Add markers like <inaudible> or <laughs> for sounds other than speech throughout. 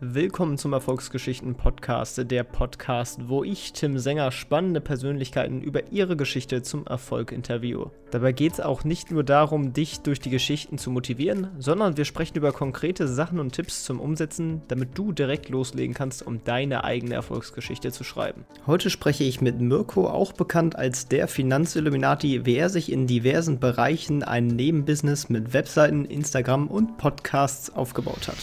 Willkommen zum Erfolgsgeschichten Podcast, der Podcast, wo ich, Tim Sänger, spannende Persönlichkeiten über ihre Geschichte zum Erfolg interviewe. Dabei geht es auch nicht nur darum, dich durch die Geschichten zu motivieren, sondern wir sprechen über konkrete Sachen und Tipps zum Umsetzen, damit du direkt loslegen kannst, um deine eigene Erfolgsgeschichte zu schreiben. Heute spreche ich mit Mirko, auch bekannt als der Finanzilluminati, wie er sich in diversen Bereichen ein Nebenbusiness mit Webseiten, Instagram und Podcasts aufgebaut hat.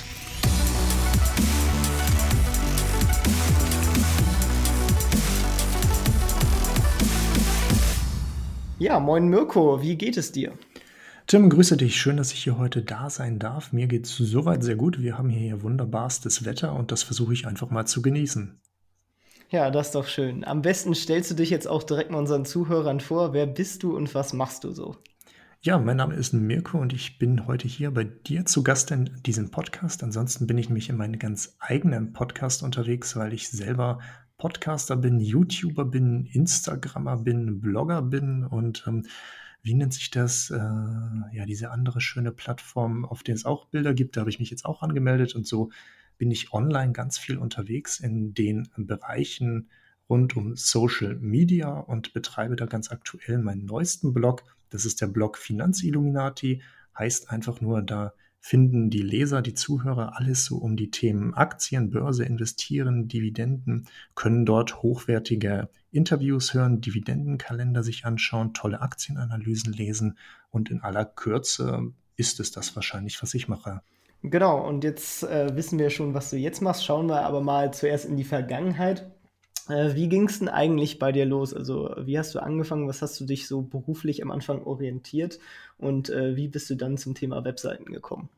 Ja, moin Mirko, wie geht es dir? Tim, grüße dich. Schön, dass ich hier heute da sein darf. Mir geht es soweit sehr gut. Wir haben hier wunderbarstes Wetter und das versuche ich einfach mal zu genießen. Ja, das ist doch schön. Am besten stellst du dich jetzt auch direkt mal unseren Zuhörern vor. Wer bist du und was machst du so? Ja, mein Name ist Mirko und ich bin heute hier bei dir zu Gast in diesem Podcast. Ansonsten bin ich nämlich in meinem ganz eigenen Podcast unterwegs, weil ich selber Podcaster bin, YouTuber bin, Instagrammer bin, Blogger bin und ähm, wie nennt sich das? Äh, ja, diese andere schöne Plattform, auf der es auch Bilder gibt. Da habe ich mich jetzt auch angemeldet und so bin ich online ganz viel unterwegs in den Bereichen rund um Social Media und betreibe da ganz aktuell meinen neuesten Blog. Das ist der Blog Finanzilluminati. Heißt einfach nur, da finden die Leser, die Zuhörer alles so um die Themen Aktien, Börse, Investieren, Dividenden, können dort hochwertige Interviews hören, Dividendenkalender sich anschauen, tolle Aktienanalysen lesen und in aller Kürze ist es das wahrscheinlich, was ich mache. Genau, und jetzt äh, wissen wir schon, was du jetzt machst. Schauen wir aber mal zuerst in die Vergangenheit. Äh, wie ging es denn eigentlich bei dir los? Also, wie hast du angefangen? Was hast du dich so beruflich am Anfang orientiert? Und äh, wie bist du dann zum Thema Webseiten gekommen?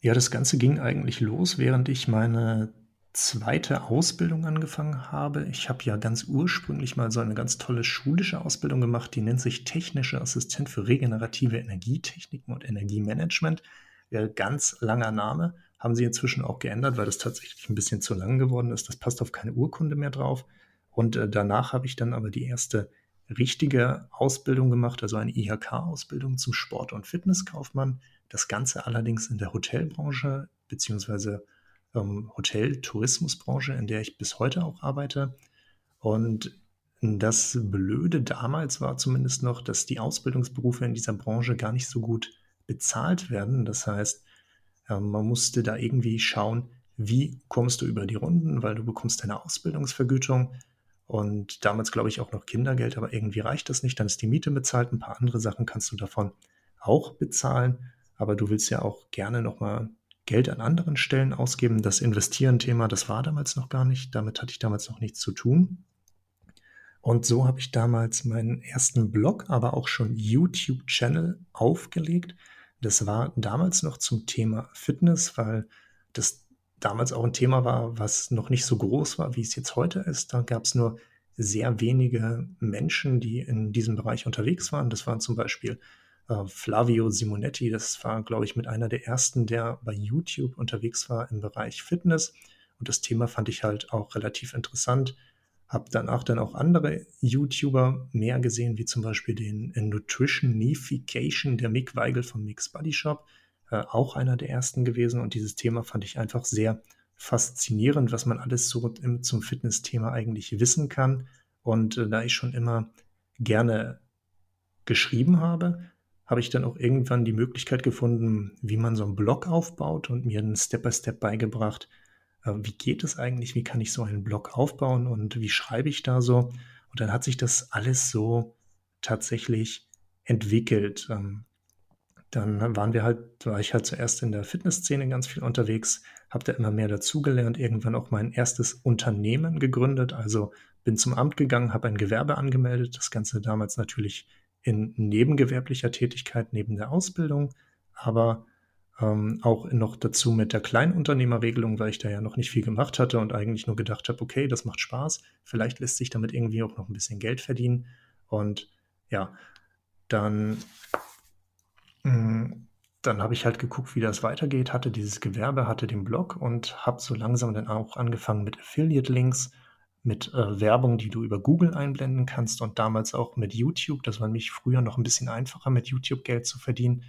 Ja, das Ganze ging eigentlich los, während ich meine zweite Ausbildung angefangen habe. Ich habe ja ganz ursprünglich mal so eine ganz tolle schulische Ausbildung gemacht, die nennt sich Technische Assistent für regenerative Energietechniken und Energiemanagement. Ganz langer Name haben sie inzwischen auch geändert, weil das tatsächlich ein bisschen zu lang geworden ist. Das passt auf keine Urkunde mehr drauf. Und äh, danach habe ich dann aber die erste richtige Ausbildung gemacht, also eine IHK-Ausbildung zum Sport- und Fitnesskaufmann. Das Ganze allerdings in der Hotelbranche beziehungsweise ähm, Hotel-Tourismusbranche, in der ich bis heute auch arbeite. Und das Blöde damals war zumindest noch, dass die Ausbildungsberufe in dieser Branche gar nicht so gut bezahlt werden. Das heißt, man musste da irgendwie schauen, wie kommst du über die Runden, weil du bekommst deine Ausbildungsvergütung und damals glaube ich auch noch Kindergeld, aber irgendwie reicht das nicht. Dann ist die Miete bezahlt, ein paar andere Sachen kannst du davon auch bezahlen, aber du willst ja auch gerne nochmal Geld an anderen Stellen ausgeben. Das Investieren-Thema, das war damals noch gar nicht, damit hatte ich damals noch nichts zu tun. Und so habe ich damals meinen ersten Blog, aber auch schon YouTube-Channel aufgelegt. Das war damals noch zum Thema Fitness, weil das damals auch ein Thema war, was noch nicht so groß war, wie es jetzt heute ist. Da gab es nur sehr wenige Menschen, die in diesem Bereich unterwegs waren. Das waren zum Beispiel äh, Flavio Simonetti. Das war, glaube ich, mit einer der ersten, der bei YouTube unterwegs war im Bereich Fitness. Und das Thema fand ich halt auch relativ interessant. Habe danach dann auch andere YouTuber mehr gesehen, wie zum Beispiel den Nutritionification, der Mick Weigel vom Mix Body Shop, äh, auch einer der ersten gewesen. Und dieses Thema fand ich einfach sehr faszinierend, was man alles so im, zum Fitness-Thema eigentlich wissen kann. Und äh, da ich schon immer gerne geschrieben habe, habe ich dann auch irgendwann die Möglichkeit gefunden, wie man so einen Blog aufbaut und mir einen Step-by-Step -Step beigebracht, äh, wie geht es eigentlich, wie kann ich so einen Blog aufbauen und wie schreibe ich da so. Und dann hat sich das alles so tatsächlich entwickelt. Ähm, dann waren wir halt, war ich halt zuerst in der Fitnessszene ganz viel unterwegs, habe da immer mehr dazugelernt, irgendwann auch mein erstes Unternehmen gegründet, also bin zum Amt gegangen, habe ein Gewerbe angemeldet, das Ganze damals natürlich in nebengewerblicher Tätigkeit neben der Ausbildung, aber ähm, auch noch dazu mit der Kleinunternehmerregelung, weil ich da ja noch nicht viel gemacht hatte und eigentlich nur gedacht habe, okay, das macht Spaß, vielleicht lässt sich damit irgendwie auch noch ein bisschen Geld verdienen. Und ja, dann, mm, dann habe ich halt geguckt, wie das weitergeht, hatte dieses Gewerbe, hatte den Blog und habe so langsam dann auch angefangen mit Affiliate-Links, mit äh, Werbung, die du über Google einblenden kannst und damals auch mit YouTube. Das war nämlich früher noch ein bisschen einfacher, mit YouTube Geld zu verdienen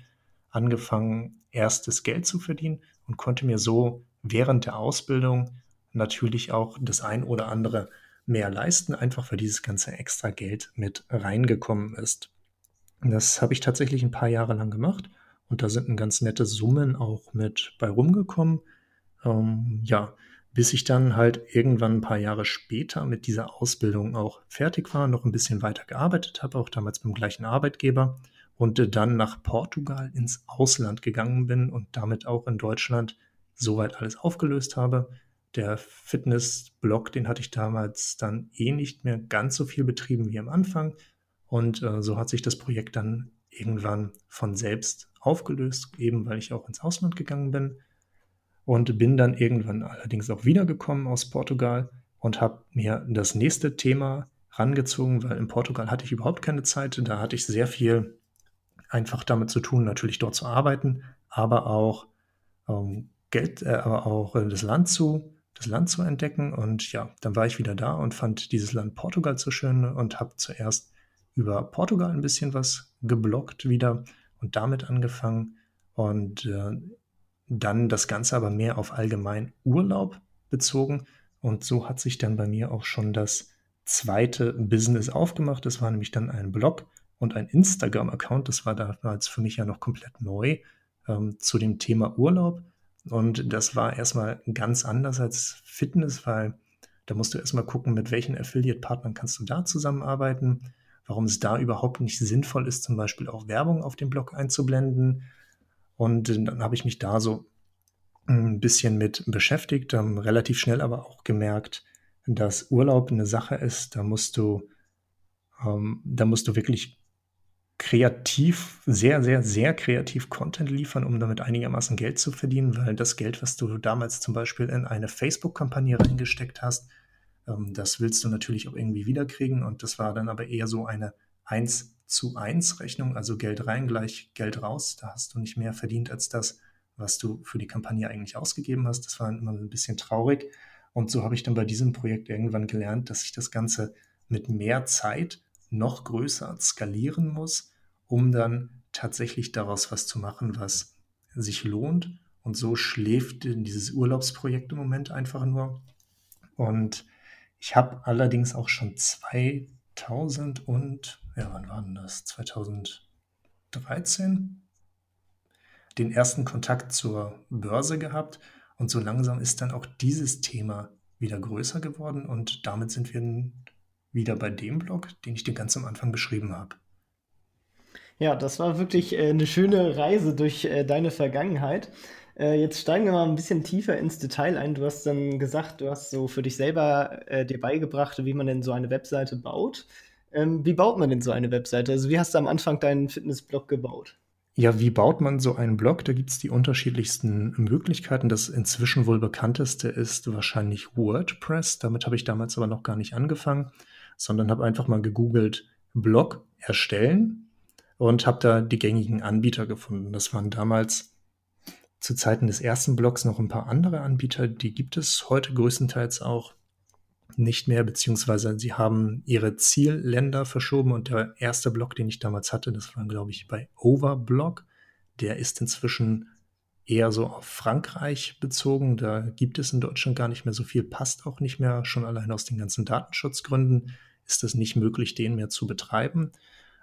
angefangen, erstes Geld zu verdienen und konnte mir so während der Ausbildung natürlich auch das ein oder andere mehr leisten, einfach weil dieses ganze extra Geld mit reingekommen ist. Das habe ich tatsächlich ein paar Jahre lang gemacht und da sind ein ganz nette Summen auch mit bei rumgekommen. Ähm, ja, bis ich dann halt irgendwann ein paar Jahre später mit dieser Ausbildung auch fertig war, noch ein bisschen weiter gearbeitet habe, auch damals beim gleichen Arbeitgeber und dann nach Portugal ins Ausland gegangen bin und damit auch in Deutschland soweit alles aufgelöst habe. Der Fitness-Blog, den hatte ich damals dann eh nicht mehr ganz so viel betrieben wie am Anfang. Und äh, so hat sich das Projekt dann irgendwann von selbst aufgelöst, eben weil ich auch ins Ausland gegangen bin. Und bin dann irgendwann allerdings auch wiedergekommen aus Portugal und habe mir das nächste Thema rangezogen, weil in Portugal hatte ich überhaupt keine Zeit. Da hatte ich sehr viel einfach damit zu tun, natürlich dort zu arbeiten, aber auch ähm, Geld, äh, aber auch äh, das Land zu, das Land zu entdecken. Und ja, dann war ich wieder da und fand dieses Land Portugal so schön und habe zuerst über Portugal ein bisschen was geblockt wieder und damit angefangen und äh, dann das Ganze aber mehr auf allgemein Urlaub bezogen. Und so hat sich dann bei mir auch schon das zweite Business aufgemacht. Das war nämlich dann ein Blog und ein Instagram-Account. Das war damals für mich ja noch komplett neu ähm, zu dem Thema Urlaub. Und das war erstmal ganz anders als Fitness, weil da musst du erstmal gucken, mit welchen Affiliate-Partnern kannst du da zusammenarbeiten, warum es da überhaupt nicht sinnvoll ist, zum Beispiel auch Werbung auf dem Blog einzublenden. Und dann habe ich mich da so ein bisschen mit beschäftigt, ähm, relativ schnell aber auch gemerkt, dass Urlaub eine Sache ist, da musst du, ähm, da musst du wirklich kreativ, sehr, sehr, sehr kreativ Content liefern, um damit einigermaßen Geld zu verdienen, weil das Geld, was du damals zum Beispiel in eine Facebook-Kampagne reingesteckt hast, ähm, das willst du natürlich auch irgendwie wiederkriegen und das war dann aber eher so eine 1 zu 1 Rechnung, also Geld rein gleich Geld raus. Da hast du nicht mehr verdient als das, was du für die Kampagne eigentlich ausgegeben hast. Das war immer ein bisschen traurig. Und so habe ich dann bei diesem Projekt irgendwann gelernt, dass ich das Ganze mit mehr Zeit noch größer skalieren muss um dann tatsächlich daraus was zu machen, was sich lohnt. Und so schläft dieses Urlaubsprojekt im Moment einfach nur. Und ich habe allerdings auch schon 2000 und, ja, wann war denn das? 2013 den ersten Kontakt zur Börse gehabt. Und so langsam ist dann auch dieses Thema wieder größer geworden. Und damit sind wir wieder bei dem Blog, den ich dir ganz am Anfang beschrieben habe. Ja, das war wirklich äh, eine schöne Reise durch äh, deine Vergangenheit. Äh, jetzt steigen wir mal ein bisschen tiefer ins Detail ein. Du hast dann gesagt, du hast so für dich selber dir beigebracht, wie man denn so eine Webseite baut. Ähm, wie baut man denn so eine Webseite? Also wie hast du am Anfang deinen Fitnessblog gebaut? Ja, wie baut man so einen Blog? Da gibt es die unterschiedlichsten Möglichkeiten. Das inzwischen wohl bekannteste ist wahrscheinlich WordPress. Damit habe ich damals aber noch gar nicht angefangen, sondern habe einfach mal gegoogelt, Blog erstellen und habe da die gängigen Anbieter gefunden. Das waren damals zu Zeiten des ersten Blogs noch ein paar andere Anbieter, die gibt es heute größtenteils auch nicht mehr, beziehungsweise sie haben ihre Zielländer verschoben und der erste Blog, den ich damals hatte, das war, glaube ich, bei Overblog. Der ist inzwischen eher so auf Frankreich bezogen. Da gibt es in Deutschland gar nicht mehr so viel, passt auch nicht mehr. Schon allein aus den ganzen Datenschutzgründen ist es nicht möglich, den mehr zu betreiben.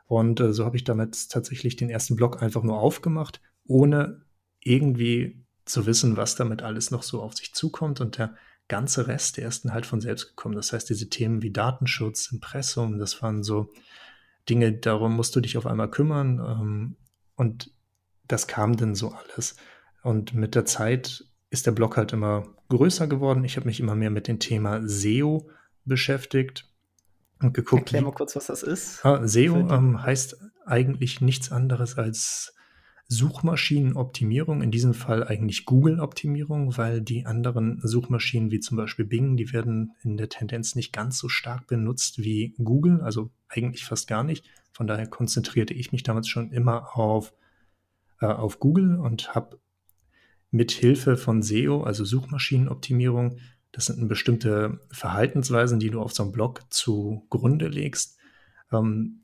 Und äh, so habe ich damit tatsächlich den ersten Blog einfach nur aufgemacht, ohne irgendwie zu wissen, was damit alles noch so auf sich zukommt. Und der ganze Rest, der ist dann halt von selbst gekommen. Das heißt, diese Themen wie Datenschutz, Impressum, das waren so Dinge, darum musst du dich auf einmal kümmern. Ähm, und das kam dann so alles. Und mit der Zeit ist der Blog halt immer größer geworden. Ich habe mich immer mehr mit dem Thema SEO beschäftigt und geguckt. Erklär mal kurz, was das ist. Ah, SEO ähm, heißt eigentlich nichts anderes als Suchmaschinenoptimierung, in diesem Fall eigentlich Google-Optimierung, weil die anderen Suchmaschinen wie zum Beispiel Bing, die werden in der Tendenz nicht ganz so stark benutzt wie Google, also eigentlich fast gar nicht. Von daher konzentrierte ich mich damals schon immer auf, äh, auf Google und habe mit Hilfe von SEO, also Suchmaschinenoptimierung, das sind bestimmte Verhaltensweisen, die du auf so einem Blog zugrunde legst. Ähm,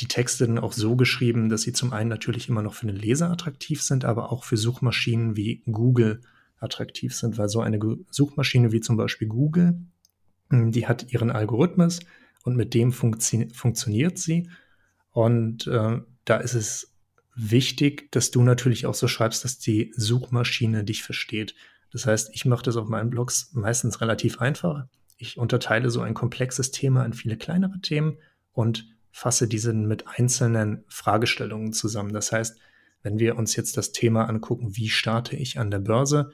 die Texte dann auch so geschrieben, dass sie zum einen natürlich immer noch für den Leser attraktiv sind, aber auch für Suchmaschinen wie Google attraktiv sind, weil so eine Suchmaschine wie zum Beispiel Google, hm, die hat ihren Algorithmus und mit dem funktio funktioniert sie. Und äh, da ist es wichtig, dass du natürlich auch so schreibst, dass die Suchmaschine dich versteht. Das heißt, ich mache das auf meinen Blogs meistens relativ einfach. Ich unterteile so ein komplexes Thema in viele kleinere Themen und fasse diese mit einzelnen Fragestellungen zusammen. Das heißt, wenn wir uns jetzt das Thema angucken, wie starte ich an der Börse,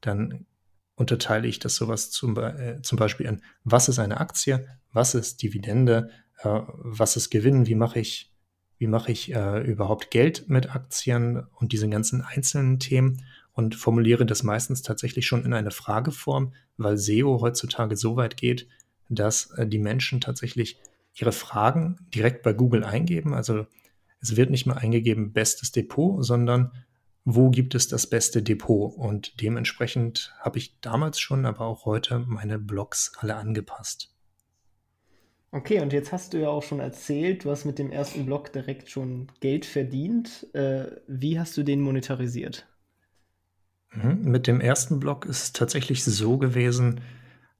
dann unterteile ich das sowas zum, äh, zum Beispiel in, was ist eine Aktie, was ist Dividende, äh, was ist Gewinn, wie mache ich, wie mache ich äh, überhaupt Geld mit Aktien und diese ganzen einzelnen Themen und formuliere das meistens tatsächlich schon in eine Frageform, weil SEO heutzutage so weit geht, dass äh, die Menschen tatsächlich ihre Fragen direkt bei Google eingeben. Also es wird nicht mehr eingegeben bestes Depot, sondern wo gibt es das beste Depot? Und dementsprechend habe ich damals schon, aber auch heute meine Blogs alle angepasst. Okay, und jetzt hast du ja auch schon erzählt, du hast mit dem ersten Blog direkt schon Geld verdient. Äh, wie hast du den monetarisiert? Mhm, mit dem ersten Blog ist es tatsächlich so gewesen,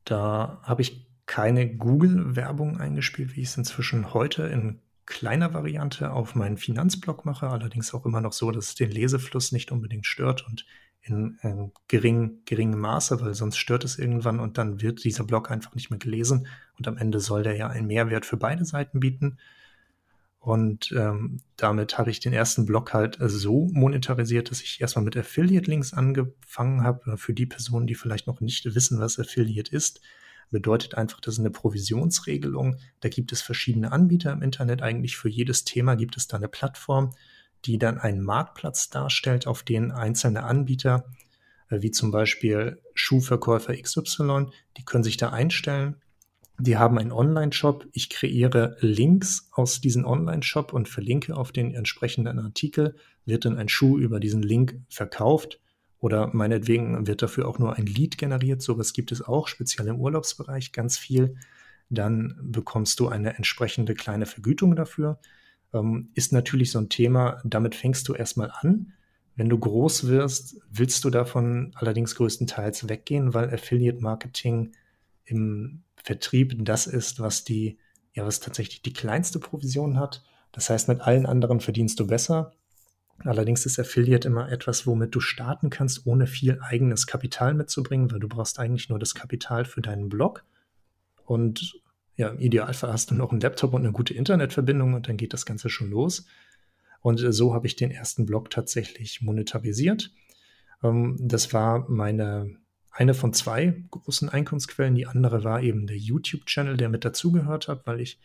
da habe ich keine Google-Werbung eingespielt, wie ich es inzwischen heute in kleiner Variante auf meinen Finanzblog mache, allerdings auch immer noch so, dass es den Lesefluss nicht unbedingt stört und in äh, gering, geringem Maße, weil sonst stört es irgendwann und dann wird dieser Blog einfach nicht mehr gelesen und am Ende soll der ja einen Mehrwert für beide Seiten bieten. Und ähm, damit habe ich den ersten Blog halt so monetarisiert, dass ich erstmal mit Affiliate-Links angefangen habe. Für die Personen, die vielleicht noch nicht wissen, was Affiliate ist, bedeutet einfach, das ist eine Provisionsregelung. Da gibt es verschiedene Anbieter im Internet. Eigentlich für jedes Thema gibt es da eine Plattform, die dann einen Marktplatz darstellt, auf den einzelne Anbieter, äh, wie zum Beispiel Schuhverkäufer XY, die können sich da einstellen. Die haben einen Online-Shop. Ich kreiere Links aus diesem Online-Shop und verlinke auf den entsprechenden Artikel. Wird dann ein Schuh über diesen Link verkauft oder meinetwegen wird dafür auch nur ein Lied generiert. Sowas gibt es auch, speziell im Urlaubsbereich, ganz viel. Dann bekommst du eine entsprechende kleine Vergütung dafür. Ähm, ist natürlich so ein Thema, damit fängst du erstmal an. Wenn du groß wirst, willst du davon allerdings größtenteils weggehen, weil Affiliate Marketing im Vertrieb das ist, was die, ja, was tatsächlich die kleinste Provision hat. Das heißt, mit allen anderen verdienst du besser. Allerdings ist Affiliate immer etwas, womit du starten kannst, ohne viel eigenes Kapital mitzubringen, weil du brauchst eigentlich nur das Kapital für deinen Blog. Und ja, im Idealfall hast du noch einen Laptop und eine gute Internetverbindung und dann geht das Ganze schon los. Und äh, so habe ich den ersten Blog tatsächlich monetarisiert. Ähm, das war meine eine von zwei großen Einkommensquellen. Die andere war eben der YouTube-Channel, der mit dazugehört hat, weil ich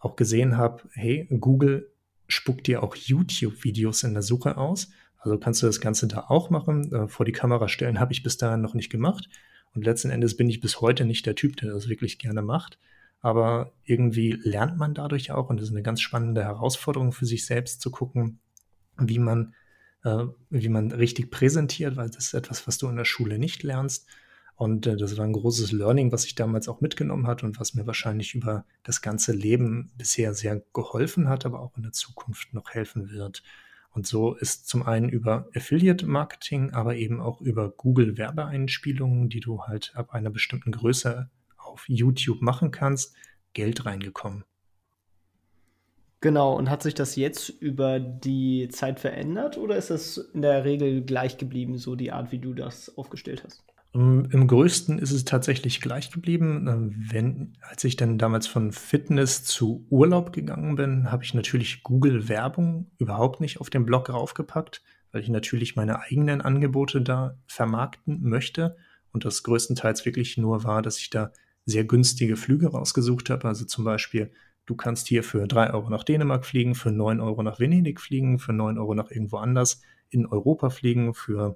auch gesehen habe, hey, Google spuckt dir auch YouTube-Videos in der Suche aus. Also kannst du das Ganze da auch machen. Äh, vor die Kamera stellen habe ich bis dahin noch nicht gemacht. Und letzten Endes bin ich bis heute nicht der Typ, der das wirklich gerne macht. Aber irgendwie lernt man dadurch auch, und das ist eine ganz spannende Herausforderung für sich selbst zu gucken, wie man, äh, wie man richtig präsentiert, weil das ist etwas, was du in der Schule nicht lernst. Und äh, das war ein großes Learning, was ich damals auch mitgenommen hat und was mir wahrscheinlich über das ganze Leben bisher sehr geholfen hat, aber auch in der Zukunft noch helfen wird. Und so ist zum einen über Affiliate Marketing, aber eben auch über Google Werbeeinspielungen, die du halt ab einer bestimmten Größe auf YouTube machen kannst, Geld reingekommen. Genau, und hat sich das jetzt über die Zeit verändert oder ist das in der Regel gleich geblieben, so die Art, wie du das aufgestellt hast? Ähm, Im größten ist es tatsächlich gleich geblieben. Ähm, wenn, als ich dann damals von Fitness zu Urlaub gegangen bin, habe ich natürlich Google Werbung überhaupt nicht auf den Blog raufgepackt, weil ich natürlich meine eigenen Angebote da vermarkten möchte. Und das größtenteils wirklich nur war, dass ich da sehr günstige Flüge rausgesucht habe. Also zum Beispiel, du kannst hier für drei Euro nach Dänemark fliegen, für neun Euro nach Venedig fliegen, für neun Euro nach irgendwo anders in Europa fliegen, für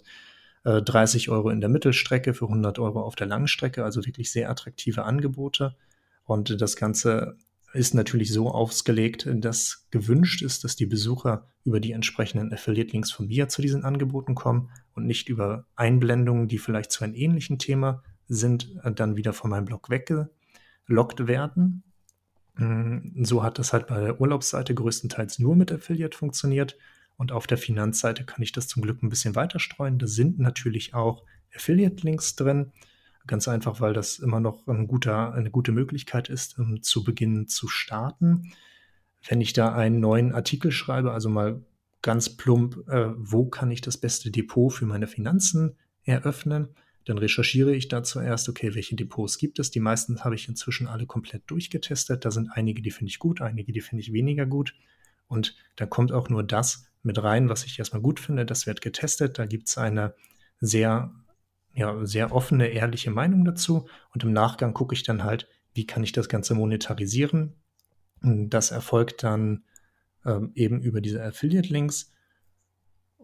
30 äh, Euro in der Mittelstrecke, für 100 Euro auf der Langstrecke, also wirklich sehr attraktive Angebote. Und das Ganze ist natürlich so ausgelegt, dass gewünscht ist, dass die Besucher über die entsprechenden Affiliate-Links von mir zu diesen Angeboten kommen und nicht über Einblendungen, die vielleicht zu einem ähnlichen Thema sind, äh, dann wieder von meinem Blog weggelockt werden. Mm, so hat das halt bei der Urlaubsseite größtenteils nur mit Affiliate funktioniert. Und auf der Finanzseite kann ich das zum Glück ein bisschen weiter streuen. Da sind natürlich auch Affiliate-Links drin. Ganz einfach, weil das immer noch ein guter, eine gute Möglichkeit ist, um zu Beginn zu starten. Wenn ich da einen neuen Artikel schreibe, also mal ganz plump, äh, wo kann ich das beste Depot für meine Finanzen eröffnen, dann recherchiere ich da zuerst, okay, welche Depots gibt es. Die meisten habe ich inzwischen alle komplett durchgetestet. Da sind einige, die finde ich gut, einige, die finde ich weniger gut. Und da kommt auch nur das mit rein, was ich erstmal gut finde. Das wird getestet. Da gibt es eine sehr, ja, sehr offene, ehrliche Meinung dazu. Und im Nachgang gucke ich dann halt, wie kann ich das Ganze monetarisieren. Das erfolgt dann ähm, eben über diese Affiliate-Links.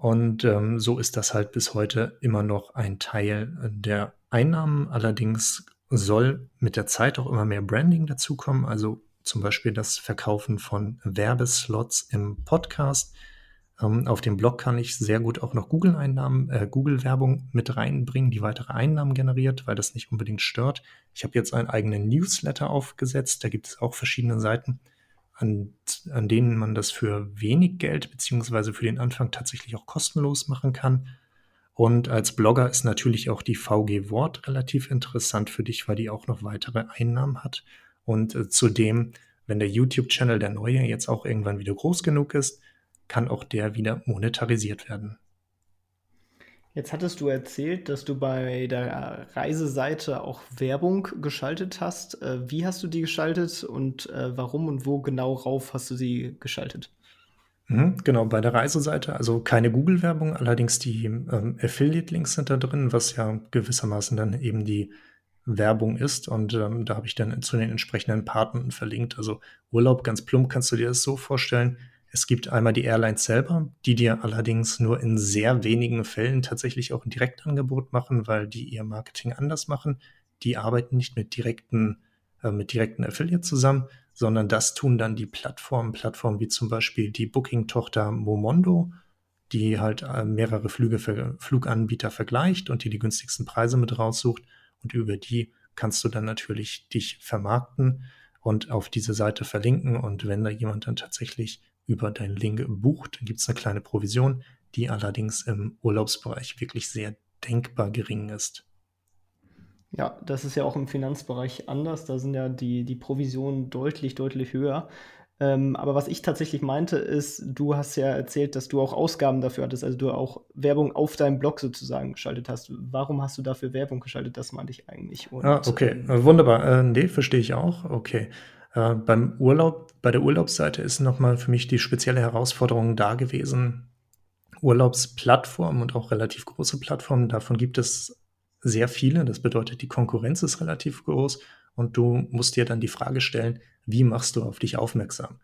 Und ähm, so ist das halt bis heute immer noch ein Teil der Einnahmen. Allerdings soll mit der Zeit auch immer mehr Branding dazukommen. Also zum Beispiel das Verkaufen von Werbeslots im Podcast. Ähm, auf dem Blog kann ich sehr gut auch noch Google-Einnahmen, äh, Google-Werbung mit reinbringen, die weitere Einnahmen generiert, weil das nicht unbedingt stört. Ich habe jetzt einen eigenen Newsletter aufgesetzt. Da gibt es auch verschiedene Seiten an, an denen man das für wenig Geld beziehungsweise für den Anfang tatsächlich auch kostenlos machen kann. Und als Blogger ist natürlich auch die VG Wort relativ interessant für dich, weil die auch noch weitere Einnahmen hat. Und äh, zudem, wenn der YouTube-Channel der neue jetzt auch irgendwann wieder groß genug ist, kann auch der wieder monetarisiert werden. Jetzt hattest du erzählt, dass du bei der Reiseseite auch Werbung geschaltet hast. Äh, wie hast du die geschaltet und äh, warum und wo genau rauf hast du sie geschaltet? Mhm, genau, bei der Reiseseite, also keine Google-Werbung, allerdings die ähm, Affiliate-Links sind da drin, was ja gewissermaßen dann eben die Werbung ist. Und ähm, da habe ich dann zu den entsprechenden Partnern verlinkt. Also Urlaub, ganz plump kannst du dir das so vorstellen. Es gibt einmal die Airlines selber, die dir allerdings nur in sehr wenigen Fällen tatsächlich auch ein Direktangebot machen, weil die ihr Marketing anders machen. Die arbeiten nicht mit direkten, äh, mit direkten Affiliates zusammen, sondern das tun dann die Plattformen, Plattformen wie zum Beispiel die Booking-Tochter Momondo, die halt äh, mehrere Flüge für Fluganbieter vergleicht und die die günstigsten Preise mit raussucht. Und über die kannst du dann natürlich dich vermarkten und auf diese Seite verlinken. Und wenn da jemand dann tatsächlich über deinen Link bucht, dann gibt es eine kleine Provision, die allerdings im Urlaubsbereich wirklich sehr denkbar gering ist. Ja, das ist ja auch im Finanzbereich anders. Da sind ja die, die Provisionen deutlich, deutlich höher. Ähm, aber was ich tatsächlich meinte, ist, du hast ja erzählt, dass du auch Ausgaben dafür hattest, also du auch Werbung auf deinem Blog sozusagen geschaltet hast. Warum hast du dafür Werbung geschaltet? Das meinte ich eigentlich. Und, ah, okay, ähm, wunderbar. Äh, nee, verstehe ich auch. Okay. Äh, beim Urlaub, bei der Urlaubsseite ist nochmal für mich die spezielle Herausforderung da gewesen. Urlaubsplattformen und auch relativ große Plattformen, davon gibt es sehr viele. Das bedeutet, die Konkurrenz ist relativ groß und du musst dir dann die Frage stellen, wie machst du auf dich aufmerksam?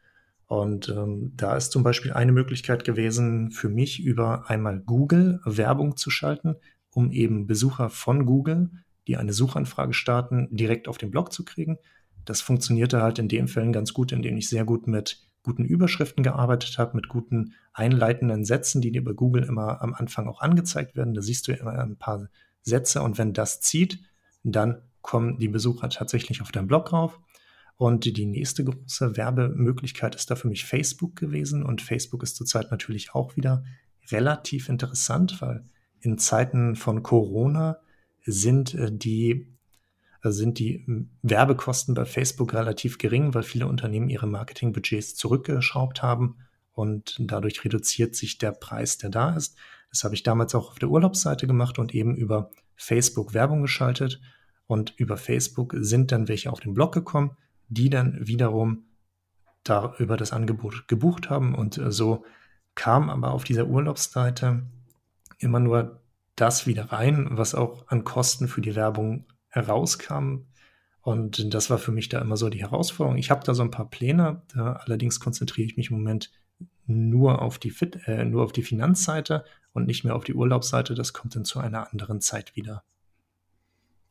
Und ähm, da ist zum Beispiel eine Möglichkeit gewesen, für mich über einmal Google Werbung zu schalten, um eben Besucher von Google, die eine Suchanfrage starten, direkt auf den Blog zu kriegen. Das funktionierte halt in den Fällen ganz gut, in denen ich sehr gut mit guten Überschriften gearbeitet habe, mit guten einleitenden Sätzen, die dir bei Google immer am Anfang auch angezeigt werden. Da siehst du immer ein paar Sätze und wenn das zieht, dann kommen die Besucher tatsächlich auf deinen Blog rauf. Und die nächste große Werbemöglichkeit ist da für mich Facebook gewesen. Und Facebook ist zurzeit natürlich auch wieder relativ interessant, weil in Zeiten von Corona sind äh, die sind die hm, Werbekosten bei Facebook relativ gering, weil viele Unternehmen ihre Marketingbudgets zurückgeschraubt haben und dadurch reduziert sich der Preis, der da ist. Das habe ich damals auch auf der Urlaubsseite gemacht und eben über Facebook Werbung geschaltet. Und über Facebook sind dann welche auf den Blog gekommen, die dann wiederum da über das Angebot gebucht haben. Und äh, so kam aber auf dieser Urlaubsseite immer nur das wieder rein, was auch an Kosten für die Werbung herauskam. Und das war für mich da immer so die Herausforderung. Ich habe da so ein paar Pläne, allerdings konzentriere ich mich im Moment nur auf die Fit, äh, nur auf die Finanzseite und nicht mehr auf die Urlaubsseite. Das kommt dann zu einer anderen Zeit wieder.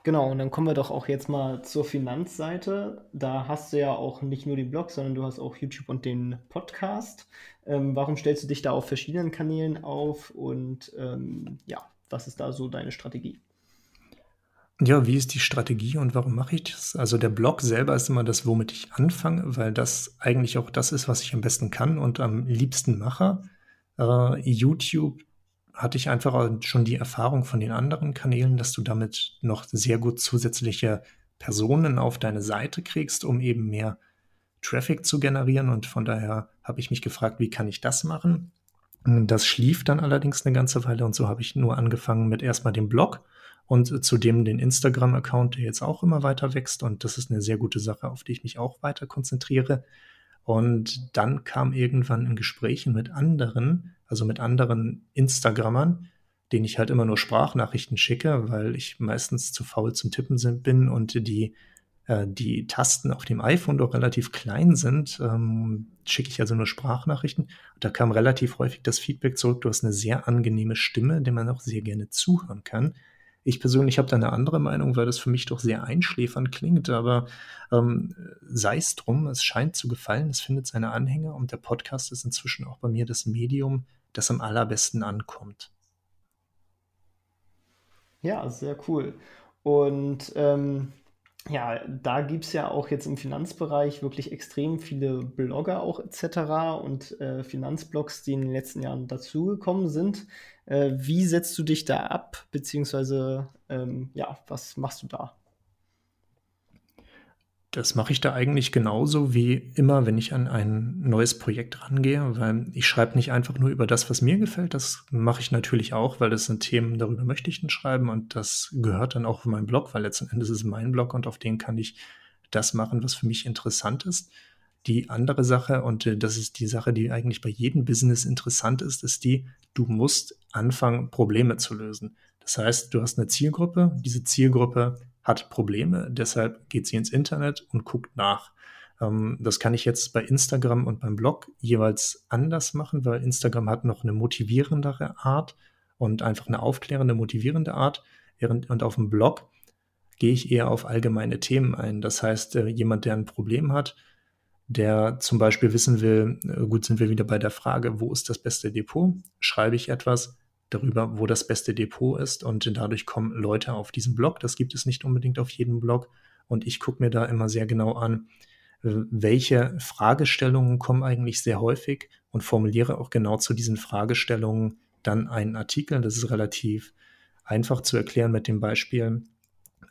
Genau, und dann kommen wir doch auch jetzt mal zur Finanzseite. Da hast du ja auch nicht nur den Blog, sondern du hast auch YouTube und den Podcast. Ähm, warum stellst du dich da auf verschiedenen Kanälen auf und ähm, ja, was ist da so deine Strategie? Ja, wie ist die Strategie und warum mache ich das? Also der Blog selber ist immer das, womit ich anfange, weil das eigentlich auch das ist, was ich am besten kann und am liebsten mache. Äh, YouTube hatte ich einfach schon die Erfahrung von den anderen Kanälen, dass du damit noch sehr gut zusätzliche Personen auf deine Seite kriegst, um eben mehr Traffic zu generieren. Und von daher habe ich mich gefragt, wie kann ich das machen? Das schlief dann allerdings eine ganze Weile und so habe ich nur angefangen mit erstmal dem Blog und zudem den Instagram-Account, der jetzt auch immer weiter wächst. Und das ist eine sehr gute Sache, auf die ich mich auch weiter konzentriere. Und dann kam irgendwann in Gesprächen mit anderen, also mit anderen Instagrammern, denen ich halt immer nur Sprachnachrichten schicke, weil ich meistens zu faul zum Tippen bin und die, äh, die Tasten auf dem iPhone doch relativ klein sind, ähm, schicke ich also nur Sprachnachrichten. Da kam relativ häufig das Feedback zurück, du hast eine sehr angenehme Stimme, der man auch sehr gerne zuhören kann. Ich persönlich habe da eine andere Meinung, weil das für mich doch sehr einschläfernd klingt, aber ähm, sei es drum, es scheint zu gefallen, es findet seine Anhänger und der Podcast ist inzwischen auch bei mir das Medium, das am allerbesten ankommt. Ja, sehr cool. Und ähm, ja, da gibt es ja auch jetzt im Finanzbereich wirklich extrem viele Blogger auch etc. und äh, Finanzblogs, die in den letzten Jahren dazugekommen sind. Äh, wie setzt du dich da ab, beziehungsweise ähm, ja, was machst du da? Das mache ich da eigentlich genauso wie immer, wenn ich an ein neues Projekt rangehe, weil ich schreibe nicht einfach nur über das, was mir gefällt. Das mache ich natürlich auch, weil das sind Themen, darüber möchte ich dann schreiben und das gehört dann auch auf meinen Blog, weil letzten Endes ist es mein Blog und auf den kann ich das machen, was für mich interessant ist. Die andere Sache, und äh, das ist die Sache, die eigentlich bei jedem Business interessant ist, ist die, du musst anfangen, Probleme zu lösen. Das heißt, du hast eine Zielgruppe, diese Zielgruppe hat Probleme, deshalb geht sie ins Internet und guckt nach. Ähm, das kann ich jetzt bei Instagram und beim Blog jeweils anders machen, weil Instagram hat noch eine motivierendere Art und einfach eine aufklärende, motivierende Art. Während, und auf dem Blog gehe ich eher auf allgemeine Themen ein. Das heißt, äh, jemand, der ein Problem hat, der zum Beispiel wissen will, äh, gut, sind wir wieder bei der Frage, wo ist das beste Depot? Schreibe ich etwas, darüber, wo das beste Depot ist. Und dadurch kommen Leute auf diesen Blog. Das gibt es nicht unbedingt auf jedem Blog. Und ich gucke mir da immer sehr genau an, welche Fragestellungen kommen eigentlich sehr häufig und formuliere auch genau zu diesen Fragestellungen dann einen Artikel. Das ist relativ einfach zu erklären mit dem Beispiel.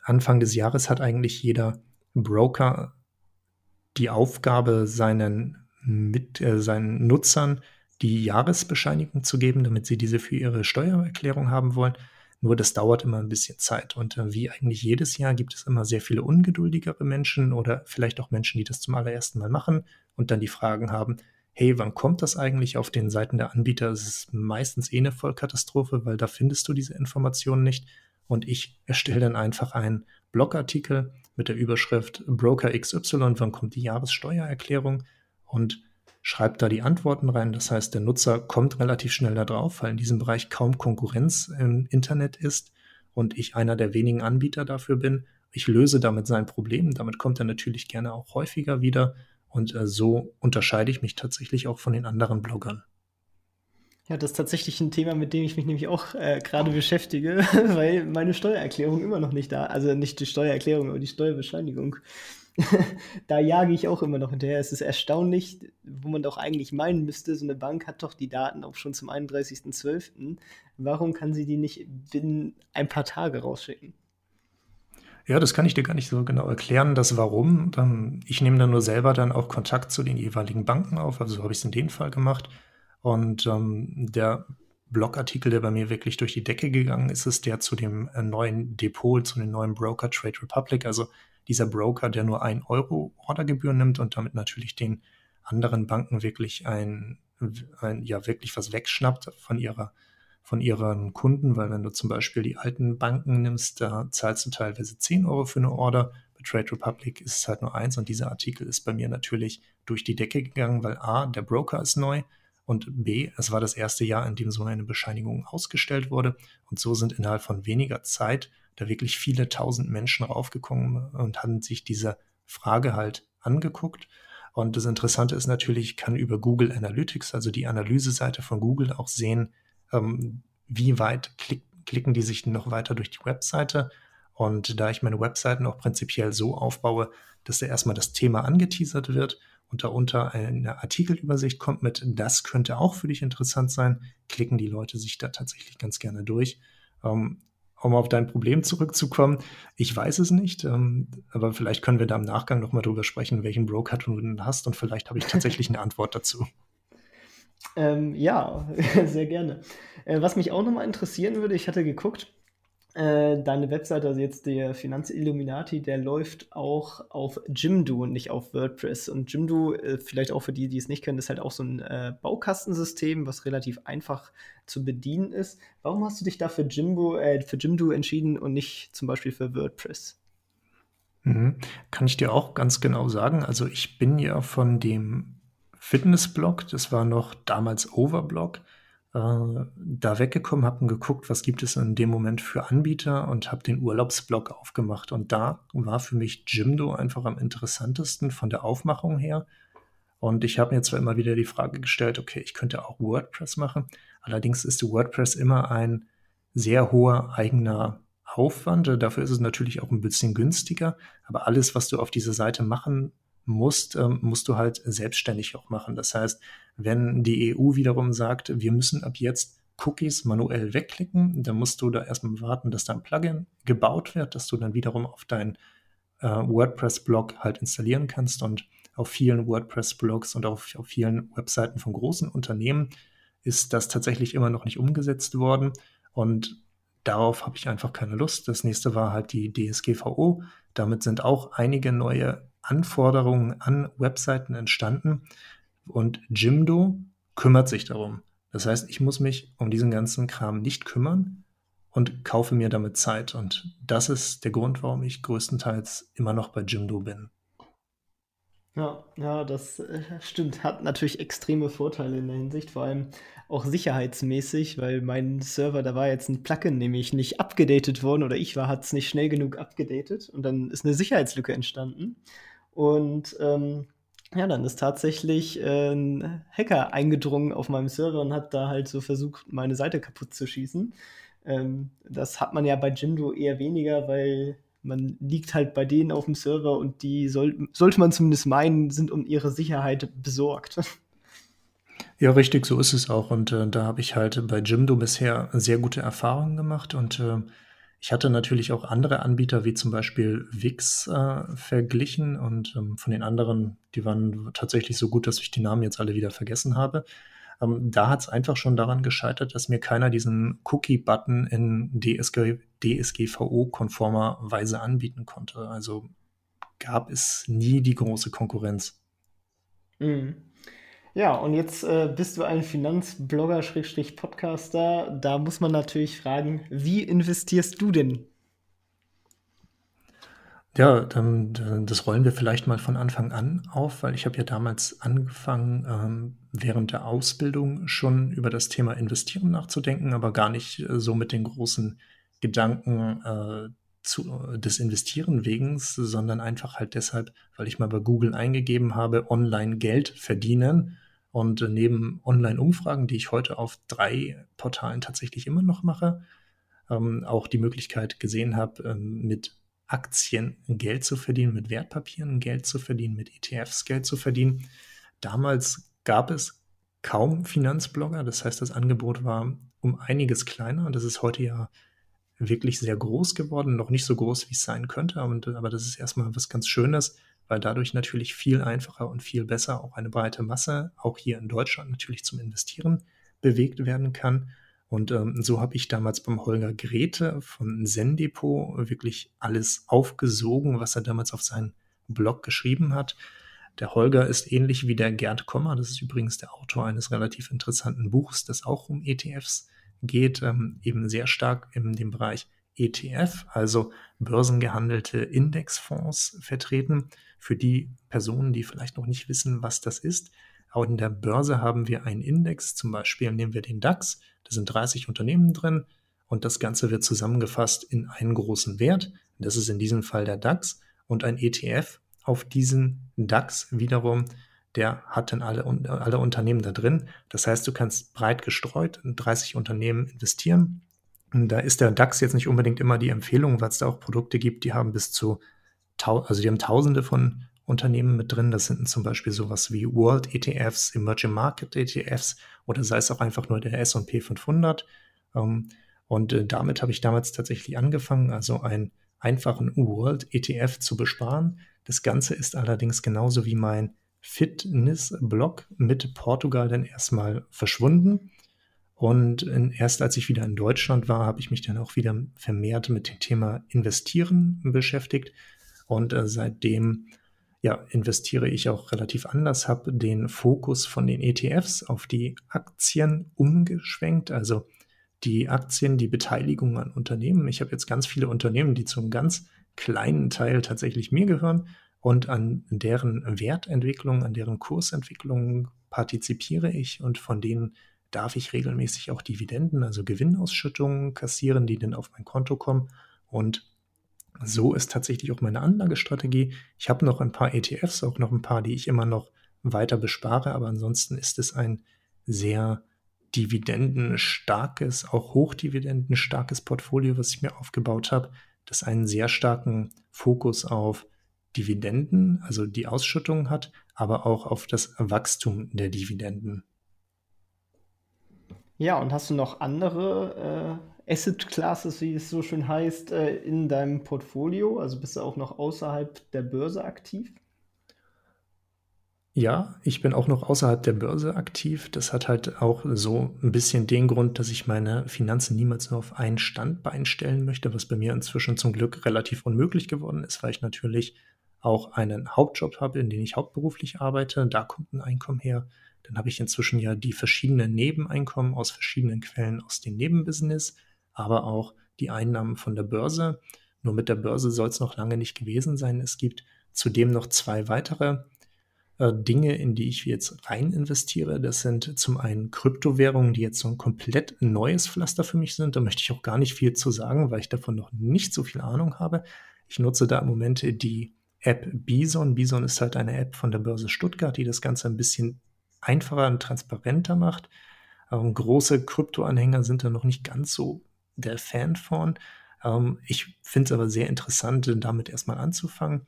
Anfang des Jahres hat eigentlich jeder Broker die Aufgabe, seinen, mit, äh, seinen Nutzern die Jahresbescheinigung zu geben, damit sie diese für ihre Steuererklärung haben wollen. Nur das dauert immer ein bisschen Zeit. Und äh, wie eigentlich jedes Jahr gibt es immer sehr viele ungeduldigere Menschen oder vielleicht auch Menschen, die das zum allerersten Mal machen und dann die Fragen haben, hey, wann kommt das eigentlich auf den Seiten der Anbieter? Es ist meistens eh eine Vollkatastrophe, weil da findest du diese Informationen nicht. Und ich erstelle dann einfach einen Blogartikel mit der Überschrift Broker XY, wann kommt die Jahressteuererklärung? Und schreibt da die Antworten rein. Das heißt, der Nutzer kommt relativ schnell da drauf, weil in diesem Bereich kaum Konkurrenz im Internet ist und ich einer der wenigen Anbieter dafür bin. Ich löse damit sein Problem. Damit kommt er natürlich gerne auch häufiger wieder. Und äh, so unterscheide ich mich tatsächlich auch von den anderen Bloggern. Ja, das ist tatsächlich ein Thema, mit dem ich mich nämlich auch äh, gerade beschäftige, <laughs> weil meine Steuererklärung immer noch nicht da, also nicht die Steuererklärung, aber die Steuerbescheinigung <laughs> da jage ich auch immer noch hinterher. Es ist erstaunlich, wo man doch eigentlich meinen müsste, so eine Bank hat doch die Daten auch schon zum 31.12. Warum kann sie die nicht binnen ein paar Tage rausschicken? Ja, das kann ich dir gar nicht so genau erklären, das Warum. Ich nehme dann nur selber dann auch Kontakt zu den jeweiligen Banken auf, also so habe ich es in dem Fall gemacht. Und ähm, der Blogartikel, der bei mir wirklich durch die Decke gegangen ist, ist der zu dem äh, neuen Depot, zu dem neuen Broker Trade Republic. Also dieser Broker, der nur ein Euro Ordergebühr nimmt und damit natürlich den anderen Banken wirklich ein, ein ja wirklich was wegschnappt von ihrer von ihren Kunden, weil wenn du zum Beispiel die alten Banken nimmst, da zahlst du teilweise 10 Euro für eine Order. Bei Trade Republic ist es halt nur eins und dieser Artikel ist bei mir natürlich durch die Decke gegangen, weil A, der Broker ist neu und B, es war das erste Jahr, in dem so eine Bescheinigung ausgestellt wurde und so sind innerhalb von weniger Zeit da wirklich viele tausend Menschen raufgekommen und haben sich diese Frage halt angeguckt. Und das Interessante ist natürlich, ich kann über Google Analytics, also die Analyseseite von Google, auch sehen, ähm, wie weit klick, klicken die sich noch weiter durch die Webseite. Und da ich meine Webseiten auch prinzipiell so aufbaue, dass da erstmal das Thema angeteasert wird und darunter eine Artikelübersicht kommt mit, das könnte auch für dich interessant sein, klicken die Leute sich da tatsächlich ganz gerne durch. Ähm, um auf dein Problem zurückzukommen, ich weiß es nicht, ähm, aber vielleicht können wir da im Nachgang nochmal drüber sprechen, welchen Broker du hast und vielleicht habe ich tatsächlich eine Antwort dazu. Ähm, ja, <laughs> sehr gerne. Äh, was mich auch nochmal interessieren würde, ich hatte geguckt, äh, deine Webseite, also jetzt der Finanzilluminati, der läuft auch auf Jimdo und nicht auf WordPress. Und Jimdo, äh, vielleicht auch für die, die es nicht kennen, ist halt auch so ein äh, Baukastensystem, was relativ einfach zu bedienen ist. Warum hast du dich da für Jimdo, äh, für Jimdo entschieden und nicht zum Beispiel für WordPress? Mhm. Kann ich dir auch ganz genau sagen. Also ich bin ja von dem Fitnessblog, das war noch damals Overblog, da weggekommen, habe geguckt, was gibt es in dem Moment für Anbieter und habe den Urlaubsblog aufgemacht. Und da war für mich Jimdo einfach am interessantesten von der Aufmachung her. Und ich habe mir zwar immer wieder die Frage gestellt, okay, ich könnte auch WordPress machen. Allerdings ist WordPress immer ein sehr hoher eigener Aufwand. Dafür ist es natürlich auch ein bisschen günstiger. Aber alles, was du auf dieser Seite machen musst, ähm, musst du halt selbstständig auch machen. Das heißt, wenn die EU wiederum sagt, wir müssen ab jetzt Cookies manuell wegklicken, dann musst du da erstmal warten, dass da ein Plugin gebaut wird, dass du dann wiederum auf deinen äh, WordPress-Blog halt installieren kannst. Und auf vielen WordPress-Blogs und auf, auf vielen Webseiten von großen Unternehmen ist das tatsächlich immer noch nicht umgesetzt worden. Und darauf habe ich einfach keine Lust. Das nächste war halt die DSGVO. Damit sind auch einige neue Anforderungen an Webseiten entstanden und Jimdo kümmert sich darum. Das heißt, ich muss mich um diesen ganzen Kram nicht kümmern und kaufe mir damit Zeit. Und das ist der Grund, warum ich größtenteils immer noch bei Jimdo bin. Ja, ja, das äh, stimmt. Hat natürlich extreme Vorteile in der Hinsicht, vor allem auch sicherheitsmäßig, weil mein Server, da war jetzt ein Plugin nämlich nicht abgedatet worden oder ich war, hat es nicht schnell genug abgedatet und dann ist eine Sicherheitslücke entstanden. Und ähm, ja, dann ist tatsächlich äh, ein Hacker eingedrungen auf meinem Server und hat da halt so versucht, meine Seite kaputt zu schießen. Ähm, das hat man ja bei Jimdo eher weniger, weil man liegt halt bei denen auf dem Server und die soll, sollte man zumindest meinen, sind um ihre Sicherheit besorgt. <laughs> Ja, richtig, so ist es auch. Und äh, da habe ich halt bei Jimdo bisher sehr gute Erfahrungen gemacht und äh, ich hatte natürlich auch andere Anbieter wie zum Beispiel Wix äh, verglichen und ähm, von den anderen, die waren tatsächlich so gut, dass ich die Namen jetzt alle wieder vergessen habe. Ähm, da hat es einfach schon daran gescheitert, dass mir keiner diesen Cookie-Button in DSG, DSGVO-konformer Weise anbieten konnte. Also gab es nie die große Konkurrenz. Mhm. Ja, und jetzt äh, bist du ein Finanzblogger, Schrägstrich Podcaster. Da muss man natürlich fragen, wie investierst du denn? Ja, dann, das rollen wir vielleicht mal von Anfang an auf, weil ich habe ja damals angefangen, ähm, während der Ausbildung schon über das Thema Investieren nachzudenken, aber gar nicht äh, so mit den großen Gedanken äh, zu, des Investieren wegen, sondern einfach halt deshalb, weil ich mal bei Google eingegeben habe, online Geld verdienen und neben Online-Umfragen, die ich heute auf drei Portalen tatsächlich immer noch mache, ähm, auch die Möglichkeit gesehen habe, ähm, mit Aktien Geld zu verdienen, mit Wertpapieren Geld zu verdienen, mit ETFs Geld zu verdienen. Damals gab es kaum Finanzblogger, das heißt, das Angebot war um einiges kleiner. Das ist heute ja wirklich sehr groß geworden, noch nicht so groß, wie es sein könnte, aber das ist erstmal was ganz Schönes, weil dadurch natürlich viel einfacher und viel besser auch eine breite Masse, auch hier in Deutschland natürlich zum Investieren bewegt werden kann. Und ähm, so habe ich damals beim Holger Grete von Zen Depot wirklich alles aufgesogen, was er damals auf seinen Blog geschrieben hat. Der Holger ist ähnlich wie der Gerd Kommer, das ist übrigens der Autor eines relativ interessanten Buchs, das auch um ETFs geht, ähm, eben sehr stark in dem Bereich ETF, also börsengehandelte Indexfonds vertreten. Für die Personen, die vielleicht noch nicht wissen, was das ist. Auch in der Börse haben wir einen Index, zum Beispiel nehmen wir den DAX, da sind 30 Unternehmen drin und das Ganze wird zusammengefasst in einen großen Wert. Das ist in diesem Fall der DAX und ein ETF auf diesen DAX wiederum, der hat dann alle, alle Unternehmen da drin. Das heißt, du kannst breit gestreut in 30 Unternehmen investieren da ist der DAX jetzt nicht unbedingt immer die Empfehlung, weil es da auch Produkte gibt, die haben bis zu, also die haben Tausende von Unternehmen mit drin. Das sind zum Beispiel sowas wie World ETFs, Emerging Market ETFs oder sei es auch einfach nur der S&P 500. Ähm, und äh, damit habe ich damals tatsächlich angefangen, also einen einfachen World ETF zu besparen. Das Ganze ist allerdings genauso wie mein Fitness-Blog mit Portugal dann erstmal verschwunden. Und erst als ich wieder in Deutschland war, habe ich mich dann auch wieder vermehrt mit dem Thema Investieren beschäftigt. Und äh, seitdem ja, investiere ich auch relativ anders, habe den Fokus von den ETFs auf die Aktien umgeschwenkt, also die Aktien, die Beteiligung an Unternehmen. Ich habe jetzt ganz viele Unternehmen, die zum ganz kleinen Teil tatsächlich mir gehören und an deren Wertentwicklung, an deren Kursentwicklung partizipiere ich und von denen darf ich regelmäßig auch Dividenden, also Gewinnausschüttungen kassieren, die dann auf mein Konto kommen und so ist tatsächlich auch meine Anlagestrategie. Ich habe noch ein paar ETFs, auch noch ein paar, die ich immer noch weiter bespare, aber ansonsten ist es ein sehr dividendenstarkes, auch hochdividendenstarkes Portfolio, was ich mir aufgebaut habe, das einen sehr starken Fokus auf Dividenden, also die Ausschüttung hat, aber auch auf das Wachstum der Dividenden. Ja, und hast du noch andere äh, Asset Classes, wie es so schön heißt, äh, in deinem Portfolio? Also bist du auch noch außerhalb der Börse aktiv? Ja, ich bin auch noch außerhalb der Börse aktiv. Das hat halt auch so ein bisschen den Grund, dass ich meine Finanzen niemals nur auf ein Standbein stellen möchte, was bei mir inzwischen zum Glück relativ unmöglich geworden ist, weil ich natürlich auch einen Hauptjob habe, in dem ich hauptberuflich arbeite. Da kommt ein Einkommen her. Dann habe ich inzwischen ja die verschiedenen Nebeneinkommen aus verschiedenen Quellen aus dem Nebenbusiness aber auch die Einnahmen von der Börse. Nur mit der Börse soll es noch lange nicht gewesen sein. Es gibt zudem noch zwei weitere äh, Dinge, in die ich jetzt rein investiere. Das sind zum einen Kryptowährungen, die jetzt so ein komplett neues Pflaster für mich sind. Da möchte ich auch gar nicht viel zu sagen, weil ich davon noch nicht so viel Ahnung habe. Ich nutze da im Moment die App Bison. Bison ist halt eine App von der Börse Stuttgart, die das Ganze ein bisschen einfacher und transparenter macht. Ähm, große Kryptoanhänger sind da noch nicht ganz so der Fan von. Ähm, ich finde es aber sehr interessant, damit erstmal anzufangen.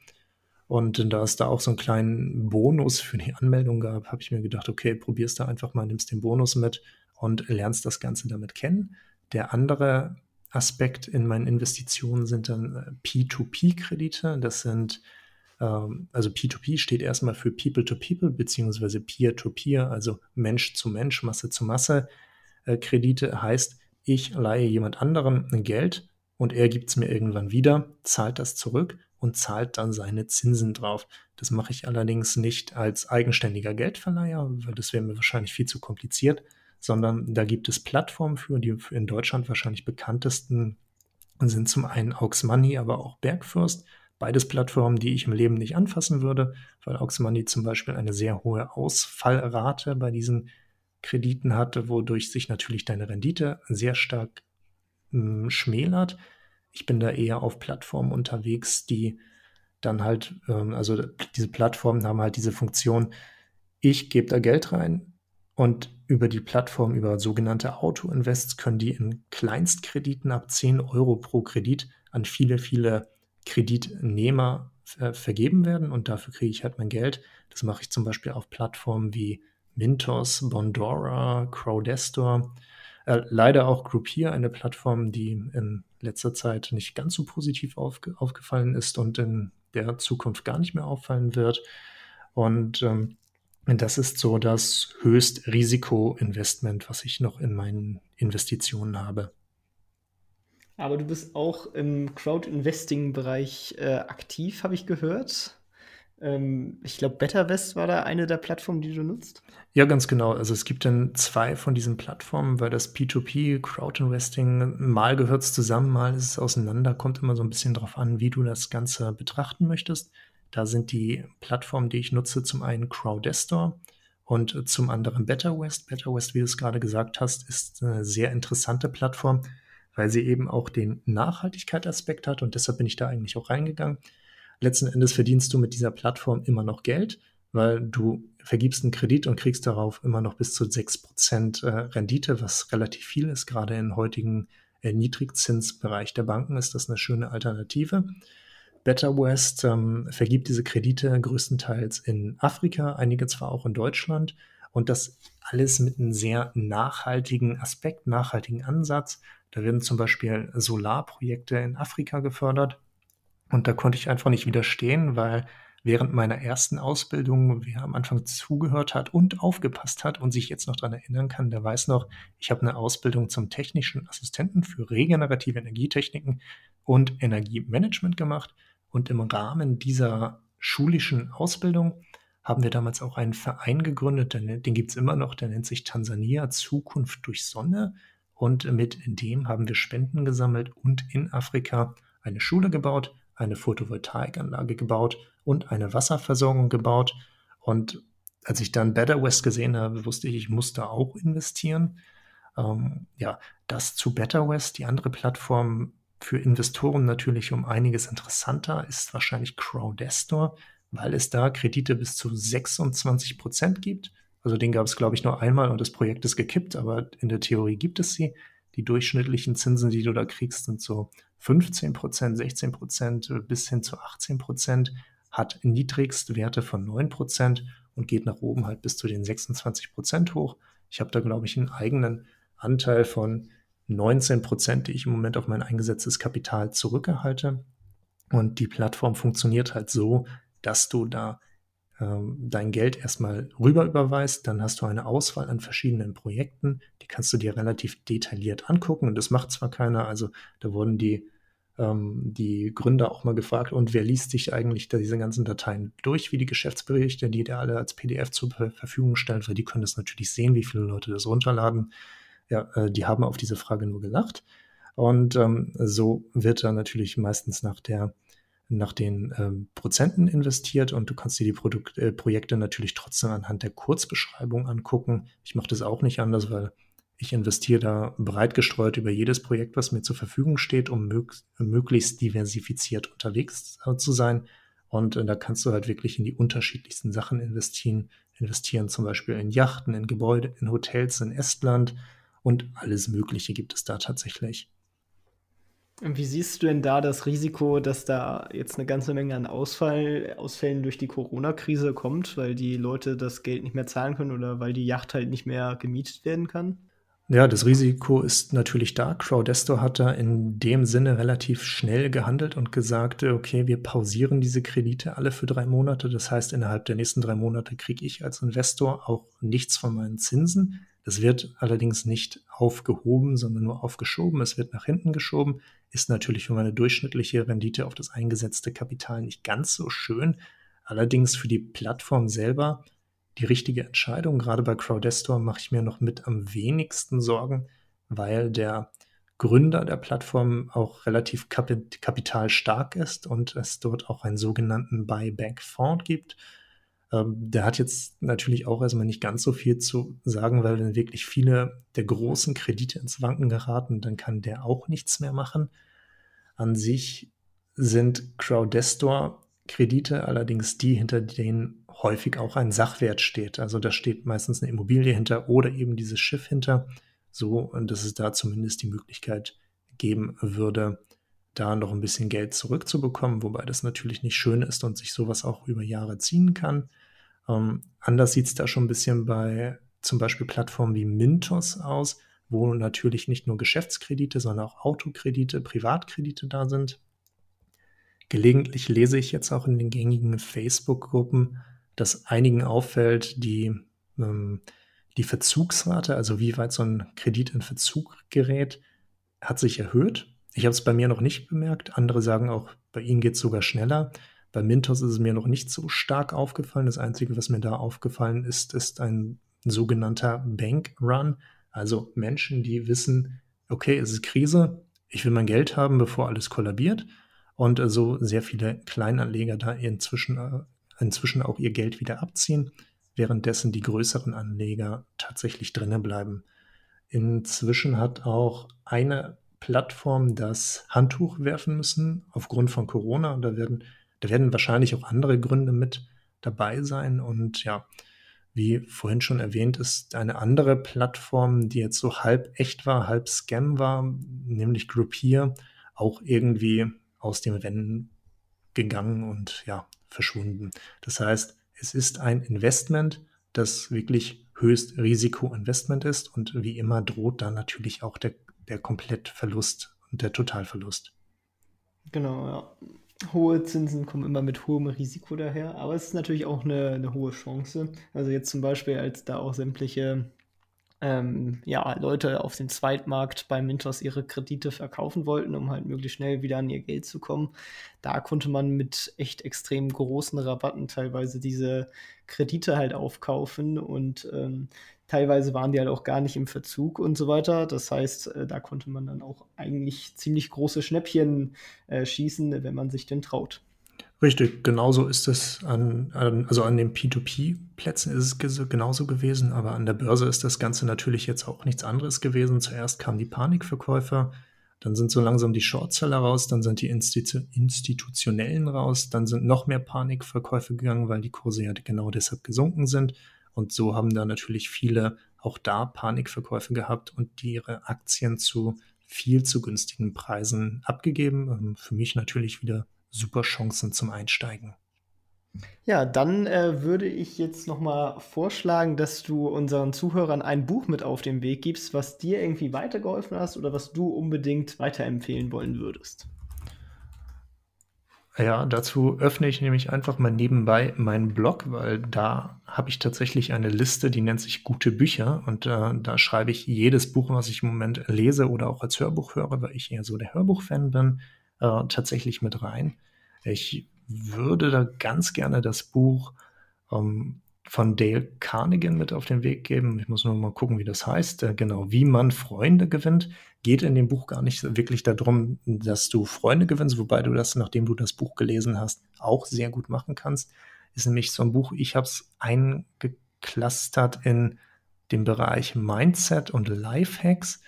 Und da es da auch so einen kleinen Bonus für die Anmeldung gab, habe ich mir gedacht, okay, probierst da einfach mal, nimmst den Bonus mit und lernst das Ganze damit kennen. Der andere Aspekt in meinen Investitionen sind dann äh, P2P-Kredite. Das sind, ähm, also P2P steht erstmal für People to People beziehungsweise Peer to Peer, also Mensch zu Mensch, Masse zu Masse. Äh, Kredite heißt, ich leihe jemand anderem Geld und er gibt es mir irgendwann wieder, zahlt das zurück und zahlt dann seine Zinsen drauf. Das mache ich allerdings nicht als eigenständiger Geldverleiher, weil das wäre mir wahrscheinlich viel zu kompliziert, sondern da gibt es Plattformen für, die in Deutschland wahrscheinlich bekanntesten sind zum einen Aux Money, aber auch Bergfürst. Beides Plattformen, die ich im Leben nicht anfassen würde, weil Aux Money zum Beispiel eine sehr hohe Ausfallrate bei diesen Krediten hatte, wodurch sich natürlich deine Rendite sehr stark mh, hm, schmälert. Ich bin da eher auf Plattformen unterwegs, die dann halt, ähm, also diese Plattformen haben halt diese Funktion, ich gebe da Geld rein und über die Plattform, über sogenannte Auto-Invests, können die in Kleinstkrediten ab 10 Euro pro Kredit an viele, viele Kreditnehmer äh, vergeben werden und dafür kriege ich halt mein Geld. Das mache ich zum Beispiel auf Plattformen wie Mintos, Bondora, Crowdestor. Äh, leider auch Groupier, eine Plattform, die in letzter Zeit nicht ganz so positiv aufge aufgefallen ist und in der Zukunft gar nicht mehr auffallen wird. Und ähm, das ist so das Höchstrisiko-Investment, was ich noch in meinen Investitionen habe. Aber du bist auch im Crowd-Investing-Bereich äh, aktiv, habe ich gehört. Ähm, ich glaube, BetterWest war da eine der Plattformen, die du nutzt. Ja, ganz genau. Also es gibt dann zwei von diesen Plattformen, weil das P2P, Crowd Investing, mal gehört es zusammen, mal ist es auseinander, kommt immer so ein bisschen drauf an, wie du das Ganze betrachten möchtest. Da sind die Plattformen, die ich nutze, zum einen Crowdestor und zum anderen BetterWest. BetterWest, wie du es gerade gesagt hast, ist eine sehr interessante Plattform, weil sie eben auch den Nachhaltigkeitsaspekt hat und deshalb bin ich da eigentlich auch reingegangen letzten Endes verdienst du mit dieser Plattform immer noch Geld, weil du vergibst einen Kredit und kriegst darauf immer noch bis zu 6% äh, Rendite, was relativ viel ist. Gerade im heutigen äh, Niedrigzinsbereich der Banken ist das eine schöne Alternative. Better West ähm, vergibt diese Kredite größtenteils in Afrika, einige zwar auch in Deutschland. Und das alles mit einem sehr nachhaltigen Aspekt, nachhaltigen Ansatz. Da werden zum Beispiel Solarprojekte in Afrika gefördert. Und da konnte ich einfach nicht widerstehen, weil während meiner ersten Ausbildung, wer am Anfang zugehört hat und aufgepasst hat und sich jetzt noch daran erinnern kann, der weiß noch, ich habe eine Ausbildung zum technischen Assistenten für regenerative Energietechniken und Energiemanagement gemacht. Und im Rahmen dieser schulischen Ausbildung haben wir damals auch einen Verein gegründet, den, den gibt es immer noch, der nennt sich Tansania Zukunft durch Sonne. Und mit dem haben wir Spenden gesammelt und in Afrika eine Schule gebaut, eine Photovoltaikanlage gebaut und eine Wasserversorgung gebaut. Und als ich dann Better West gesehen habe, wusste ich, ich muss da auch investieren. Ähm, ja, das zu Better West, die andere Plattform für Investoren natürlich um einiges interessanter ist wahrscheinlich Crowdestor, weil es da Kredite bis zu 26 Prozent gibt. Also den gab es, glaube ich, nur einmal und das Projekt ist gekippt, aber in der Theorie gibt es sie. Die durchschnittlichen Zinsen, die du da kriegst, sind so 15 Prozent, 16 Prozent bis hin zu 18 Prozent, hat Niedrigstwerte von 9 Prozent und geht nach oben halt bis zu den 26 Prozent hoch. Ich habe da, glaube ich, einen eigenen Anteil von 19 Prozent, die ich im Moment auf mein eingesetztes Kapital zurückerhalte. Und die Plattform funktioniert halt so, dass du da dein Geld erstmal rüber überweist, dann hast du eine Auswahl an verschiedenen Projekten, die kannst du dir relativ detailliert angucken und das macht zwar keiner, also da wurden die, ähm, die Gründer auch mal gefragt, und wer liest sich eigentlich diese ganzen Dateien durch, wie die Geschäftsberichte, die dir alle als PDF zur Verfügung stellen, weil die können das natürlich sehen, wie viele Leute das runterladen ja, äh, die haben auf diese Frage nur gelacht. Und ähm, so wird dann natürlich meistens nach der nach den ähm, Prozenten investiert und du kannst dir die Produkt, äh, Projekte natürlich trotzdem anhand der Kurzbeschreibung angucken. Ich mache das auch nicht anders, weil ich investiere da breit gestreut über jedes Projekt, was mir zur Verfügung steht, um mög möglichst diversifiziert unterwegs äh, zu sein. Und äh, da kannst du halt wirklich in die unterschiedlichsten Sachen investieren. Investieren zum Beispiel in Yachten, in Gebäude, in Hotels in Estland, und alles Mögliche gibt es da tatsächlich. Wie siehst du denn da das Risiko, dass da jetzt eine ganze Menge an Ausfall, Ausfällen durch die Corona-Krise kommt, weil die Leute das Geld nicht mehr zahlen können oder weil die Yacht halt nicht mehr gemietet werden kann? Ja, das Risiko ist natürlich da. Crowdesto hat da in dem Sinne relativ schnell gehandelt und gesagt, okay, wir pausieren diese Kredite alle für drei Monate. Das heißt, innerhalb der nächsten drei Monate kriege ich als Investor auch nichts von meinen Zinsen. Das wird allerdings nicht aufgehoben, sondern nur aufgeschoben. Es wird nach hinten geschoben. Ist natürlich für meine durchschnittliche Rendite auf das eingesetzte Kapital nicht ganz so schön. Allerdings für die Plattform selber die richtige Entscheidung. Gerade bei Crowdestor mache ich mir noch mit am wenigsten Sorgen, weil der Gründer der Plattform auch relativ kapitalstark ist und es dort auch einen sogenannten Buyback-Fonds gibt. Ähm, der hat jetzt natürlich auch erstmal nicht ganz so viel zu sagen, weil wenn wirklich viele der großen Kredite ins Wanken geraten, dann kann der auch nichts mehr machen. An sich sind Crowdestor-Kredite allerdings die, hinter denen häufig auch ein Sachwert steht. Also da steht meistens eine Immobilie hinter oder eben dieses Schiff hinter, so dass es da zumindest die Möglichkeit geben würde, da noch ein bisschen Geld zurückzubekommen, wobei das natürlich nicht schön ist und sich sowas auch über Jahre ziehen kann. Ähm, anders sieht es da schon ein bisschen bei zum Beispiel Plattformen wie Mintos aus, wo natürlich nicht nur Geschäftskredite, sondern auch Autokredite, Privatkredite da sind. Gelegentlich lese ich jetzt auch in den gängigen Facebook-Gruppen, dass einigen auffällt, die, ähm, die Verzugsrate, also wie weit so ein Kredit in Verzug gerät, hat sich erhöht. Ich habe es bei mir noch nicht bemerkt. Andere sagen auch, bei ihnen geht es sogar schneller. Bei Mintos ist es mir noch nicht so stark aufgefallen. Das Einzige, was mir da aufgefallen ist, ist ein sogenannter Bank Run. Also Menschen, die wissen, okay, es ist Krise, ich will mein Geld haben, bevor alles kollabiert. Und so sehr viele Kleinanleger da inzwischen, äh, inzwischen auch ihr Geld wieder abziehen, währenddessen die größeren Anleger tatsächlich drinnen bleiben. Inzwischen hat auch eine Plattform das Handtuch werfen müssen aufgrund von Corona. Da werden, da werden wahrscheinlich auch andere Gründe mit dabei sein. Und ja, wie vorhin schon erwähnt, ist eine andere Plattform, die jetzt so halb echt war, halb Scam war, nämlich Groupier, auch irgendwie aus dem Rennen gegangen und ja, verschwunden. Das heißt, es ist ein Investment, das wirklich höchst Risikoinvestment ist und wie immer droht dann natürlich auch der, der Komplettverlust und der Totalverlust. Genau, ja. Hohe Zinsen kommen immer mit hohem Risiko daher, aber es ist natürlich auch eine, eine hohe Chance. Also jetzt zum Beispiel, als da auch sämtliche ähm, ja, Leute auf dem Zweitmarkt bei Mintos ihre Kredite verkaufen wollten, um halt möglichst schnell wieder an ihr Geld zu kommen. Da konnte man mit echt extrem großen Rabatten teilweise diese Kredite halt aufkaufen und ähm, teilweise waren die halt auch gar nicht im Verzug und so weiter. Das heißt, äh, da konnte man dann auch eigentlich ziemlich große Schnäppchen äh, schießen, wenn man sich denn traut. Richtig, genauso ist es an, an also an den P2P-Plätzen ist es genauso gewesen, aber an der Börse ist das Ganze natürlich jetzt auch nichts anderes gewesen. Zuerst kamen die Panikverkäufer, dann sind so langsam die Shortseller raus, dann sind die Institu Institutionellen raus, dann sind noch mehr Panikverkäufe gegangen, weil die Kurse ja genau deshalb gesunken sind. Und so haben da natürlich viele auch da Panikverkäufe gehabt und die ihre Aktien zu viel zu günstigen Preisen abgegeben. Ähm, für mich natürlich wieder super Chancen zum Einsteigen. Ja, dann äh, würde ich jetzt nochmal vorschlagen, dass du unseren Zuhörern ein Buch mit auf den Weg gibst, was dir irgendwie weitergeholfen hast oder was du unbedingt weiterempfehlen wollen würdest. Ja, dazu öffne ich nämlich einfach mal nebenbei meinen Blog, weil da habe ich tatsächlich eine Liste, die nennt sich Gute Bücher und äh, da schreibe ich jedes Buch, was ich im Moment lese oder auch als Hörbuch höre, weil ich eher so der Hörbuchfan bin, äh, tatsächlich mit rein. Ich würde da ganz gerne das Buch ähm, von Dale Carnegie mit auf den Weg geben. Ich muss nur mal gucken, wie das heißt. Äh, genau, wie man Freunde gewinnt. Geht in dem Buch gar nicht wirklich darum, dass du Freunde gewinnst, wobei du das, nachdem du das Buch gelesen hast, auch sehr gut machen kannst. Ist nämlich so ein Buch, ich habe es eingeklustert in dem Bereich Mindset und Lifehacks.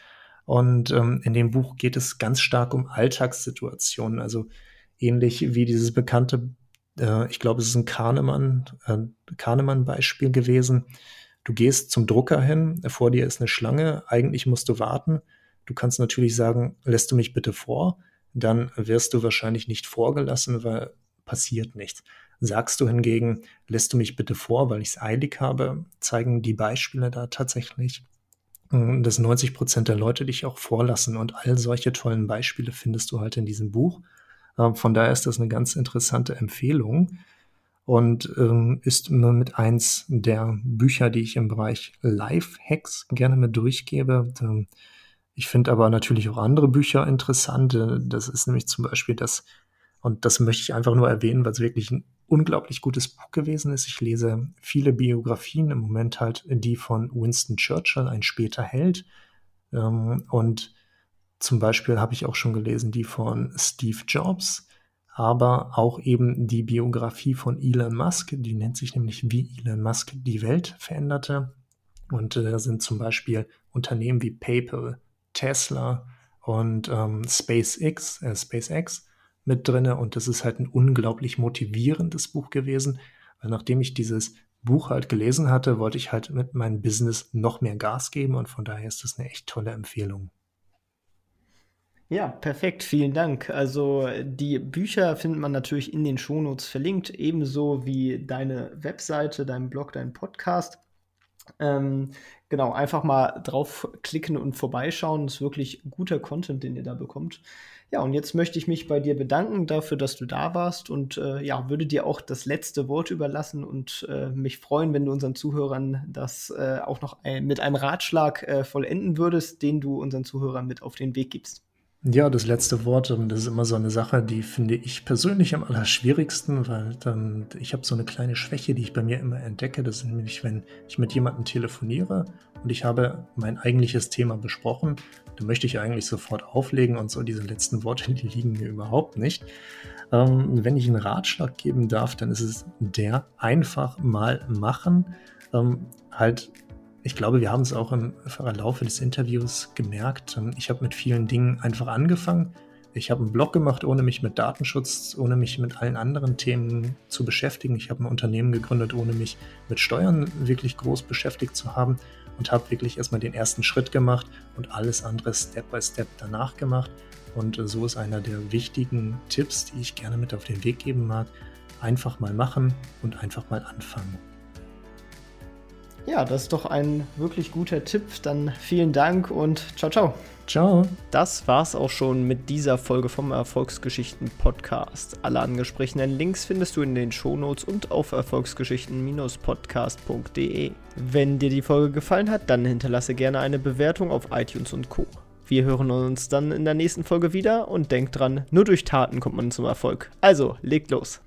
Und ähm, in dem Buch geht es ganz stark um Alltagssituationen. Also ähnlich wie dieses bekannte, äh, ich glaube, es ist ein Kahnemann, äh, Kahnemann-Beispiel gewesen. Du gehst zum Drucker hin, vor dir ist eine Schlange, eigentlich musst du warten. Du kannst natürlich sagen, lässt du mich bitte vor, dann wirst du wahrscheinlich nicht vorgelassen, weil passiert nichts. Sagst du hingegen, lässt du mich bitte vor, weil ich es eilig habe, zeigen die Beispiele da tatsächlich, äh, dass 90 Prozent der Leute dich auch vorlassen. Und all solche tollen Beispiele findest du halt in diesem Buch. Ähm, von daher ist das eine ganz interessante Empfehlung und ähm, ist mit eins der Bücher, die ich im Bereich Life-Hacks gerne mit durchgebe. Ähm, ich finde aber natürlich auch andere Bücher interessant. Äh, das ist nämlich zum Beispiel das, und das möchte ich einfach nur erwähnen, weil es wirklich ein unglaublich gutes Buch gewesen ist. Ich lese viele Biografien, im Moment halt die von Winston Churchill, ein später Held. Und zum Beispiel habe ich auch schon gelesen die von Steve Jobs, aber auch eben die Biografie von Elon Musk, die nennt sich nämlich wie Elon Musk die Welt veränderte. Und äh, da sind zum Beispiel Unternehmen wie PayPal, Tesla und ähm, SpaceX, äh, SpaceX mit drinne. Und das ist halt ein unglaublich motivierendes Buch gewesen, weil nachdem ich dieses Buch halt gelesen hatte, wollte ich halt mit meinem Business noch mehr Gas geben und von daher ist das eine echt tolle Empfehlung. Ja, perfekt, vielen Dank. Also die Bücher findet man natürlich in den Shownotes verlinkt, ebenso wie deine Webseite, dein Blog, dein Podcast. Ähm, genau, einfach mal draufklicken und vorbeischauen. Das ist wirklich guter Content, den ihr da bekommt. Ja, und jetzt möchte ich mich bei dir bedanken dafür, dass du da warst und äh, ja, würde dir auch das letzte Wort überlassen und äh, mich freuen, wenn du unseren Zuhörern das äh, auch noch ein, mit einem Ratschlag äh, vollenden würdest, den du unseren Zuhörern mit auf den Weg gibst. Ja, das letzte Wort, ähm, das ist immer so eine Sache, die finde ich persönlich am allerschwierigsten, weil dann, ich habe so eine kleine Schwäche, die ich bei mir immer entdecke. Das ist nämlich, wenn ich mit jemandem telefoniere und ich habe mein eigentliches Thema besprochen, dann möchte ich eigentlich sofort auflegen und so diese letzten Worte, <laughs> die liegen mir überhaupt nicht. Ähm, wenn ich einen Ratschlag geben darf, dann ist es der einfach mal machen. Ähm, halt ich glaube, wir haben es auch im Laufe des Interviews gemerkt. Ähm, ich habe mit vielen Dingen einfach angefangen. Ich habe einen Blog gemacht, ohne mich mit Datenschutz, ohne mich mit allen anderen Themen zu beschäftigen. Ich habe ein Unternehmen gegründet, ohne mich mit Steuern wirklich groß beschäftigt zu haben und habe wirklich erstmal den ersten Schritt gemacht und alles andere Step by Step danach gemacht. Und äh, so ist einer der wichtigen Tipps, die ich gerne mit auf den Weg geben mag. Einfach mal machen und einfach mal anfangen. Ja, das ist doch ein wirklich guter Tipp. Dann vielen Dank und ciao, ciao. Ciao. Das war's auch schon mit dieser Folge vom Erfolgsgeschichten Podcast. Alle angesprochenen Links findest du in den Shownotes und auf erfolgsgeschichten-podcast.de. Wenn dir die Folge gefallen hat, dann hinterlasse gerne eine Bewertung auf iTunes und Co. Wir hören uns dann in der nächsten Folge wieder und denkt dran, nur durch Taten kommt man zum Erfolg. Also, legt los.